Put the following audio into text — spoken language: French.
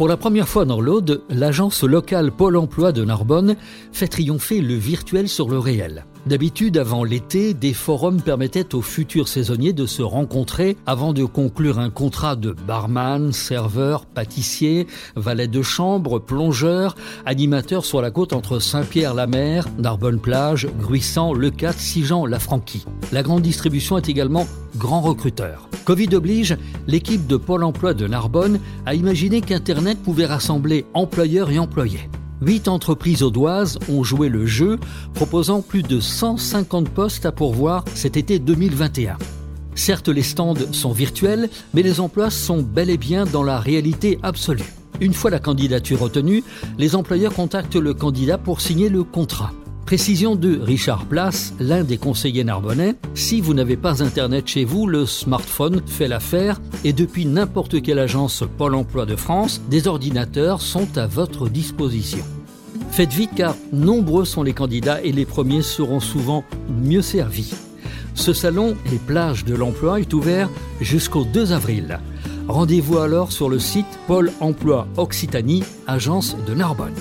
Pour la première fois dans l'Aude, l'agence locale Pôle emploi de Narbonne fait triompher le virtuel sur le réel. D'habitude, avant l'été, des forums permettaient aux futurs saisonniers de se rencontrer avant de conclure un contrat de barman, serveur, pâtissier, valet de chambre, plongeur, animateur sur la côte entre Saint-Pierre-la-Mer, Narbonne-Plage, Gruissant, Lecate, Sigean, La Franquie. La grande distribution est également grand recruteur. Covid oblige, l'équipe de Pôle emploi de Narbonne a imaginé qu'Internet pouvait rassembler employeurs et employés. Huit entreprises audoises ont joué le jeu, proposant plus de 150 postes à pourvoir cet été 2021. Certes, les stands sont virtuels, mais les emplois sont bel et bien dans la réalité absolue. Une fois la candidature retenue, les employeurs contactent le candidat pour signer le contrat. Précision de Richard Place, l'un des conseillers narbonnais, si vous n'avez pas Internet chez vous, le smartphone fait l'affaire et depuis n'importe quelle agence Pôle Emploi de France, des ordinateurs sont à votre disposition. Faites vite car nombreux sont les candidats et les premiers seront souvent mieux servis. Ce salon, les plages de l'emploi, est ouvert jusqu'au 2 avril. Rendez-vous alors sur le site Pôle Emploi Occitanie, agence de Narbonne.